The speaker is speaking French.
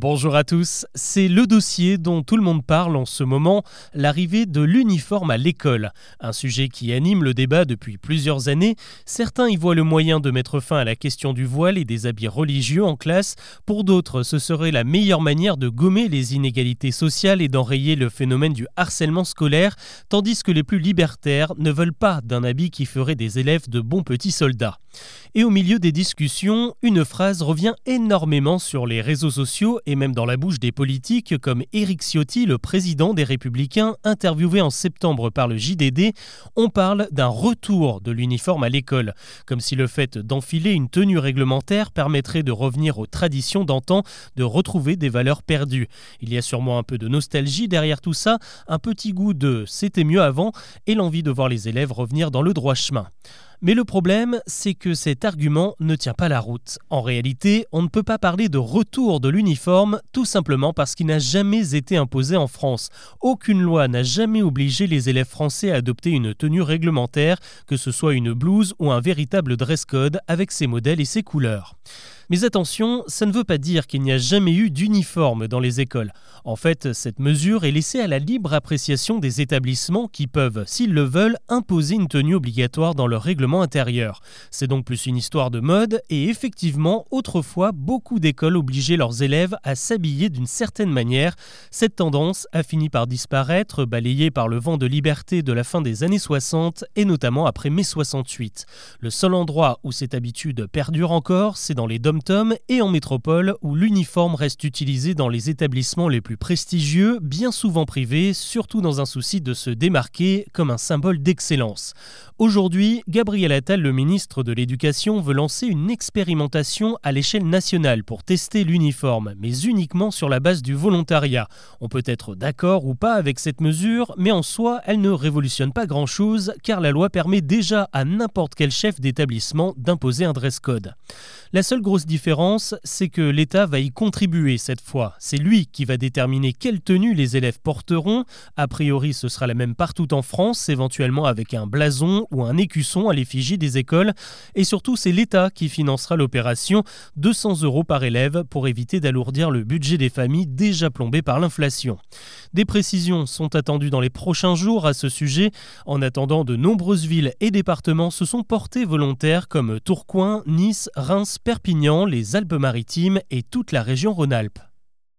Bonjour à tous, c'est le dossier dont tout le monde parle en ce moment, l'arrivée de l'uniforme à l'école. Un sujet qui anime le débat depuis plusieurs années. Certains y voient le moyen de mettre fin à la question du voile et des habits religieux en classe. Pour d'autres, ce serait la meilleure manière de gommer les inégalités sociales et d'enrayer le phénomène du harcèlement scolaire, tandis que les plus libertaires ne veulent pas d'un habit qui ferait des élèves de bons petits soldats. Et au milieu des discussions, une phrase revient énormément sur les réseaux sociaux même dans la bouche des politiques comme Éric Ciotti, le président des Républicains, interviewé en septembre par le JDD. On parle d'un retour de l'uniforme à l'école, comme si le fait d'enfiler une tenue réglementaire permettrait de revenir aux traditions d'antan, de retrouver des valeurs perdues. Il y a sûrement un peu de nostalgie derrière tout ça, un petit goût de c'était mieux avant et l'envie de voir les élèves revenir dans le droit chemin. Mais le problème, c'est que cet argument ne tient pas la route. En réalité, on ne peut pas parler de retour de l'uniforme tout simplement parce qu'il n'a jamais été imposé en France. Aucune loi n'a jamais obligé les élèves français à adopter une tenue réglementaire, que ce soit une blouse ou un véritable dress code avec ses modèles et ses couleurs. Mais attention, ça ne veut pas dire qu'il n'y a jamais eu d'uniforme dans les écoles. En fait, cette mesure est laissée à la libre appréciation des établissements qui peuvent, s'ils le veulent, imposer une tenue obligatoire dans leur règlement intérieur. C'est donc plus une histoire de mode et effectivement, autrefois, beaucoup d'écoles obligeaient leurs élèves à s'habiller d'une certaine manière. Cette tendance a fini par disparaître, balayée par le vent de liberté de la fin des années 60 et notamment après mai 68. Le seul endroit où cette habitude perdure encore, c'est dans les et en métropole où l'uniforme reste utilisé dans les établissements les plus prestigieux, bien souvent privés, surtout dans un souci de se démarquer comme un symbole d'excellence. Aujourd'hui, Gabriel Attal, le ministre de l'Éducation, veut lancer une expérimentation à l'échelle nationale pour tester l'uniforme, mais uniquement sur la base du volontariat. On peut être d'accord ou pas avec cette mesure, mais en soi, elle ne révolutionne pas grand-chose car la loi permet déjà à n'importe quel chef d'établissement d'imposer un dress code. La seule grosse différence, c'est que l'État va y contribuer cette fois. C'est lui qui va déterminer quelle tenue les élèves porteront. A priori, ce sera la même partout en France, éventuellement avec un blason ou un écusson à l'effigie des écoles. Et surtout, c'est l'État qui financera l'opération, 200 euros par élève pour éviter d'alourdir le budget des familles déjà plombées par l'inflation. Des précisions sont attendues dans les prochains jours à ce sujet. En attendant, de nombreuses villes et départements se sont portés volontaires comme Tourcoing, Nice, Reims, Perpignan, les Alpes-Maritimes et toute la région Rhône-Alpes.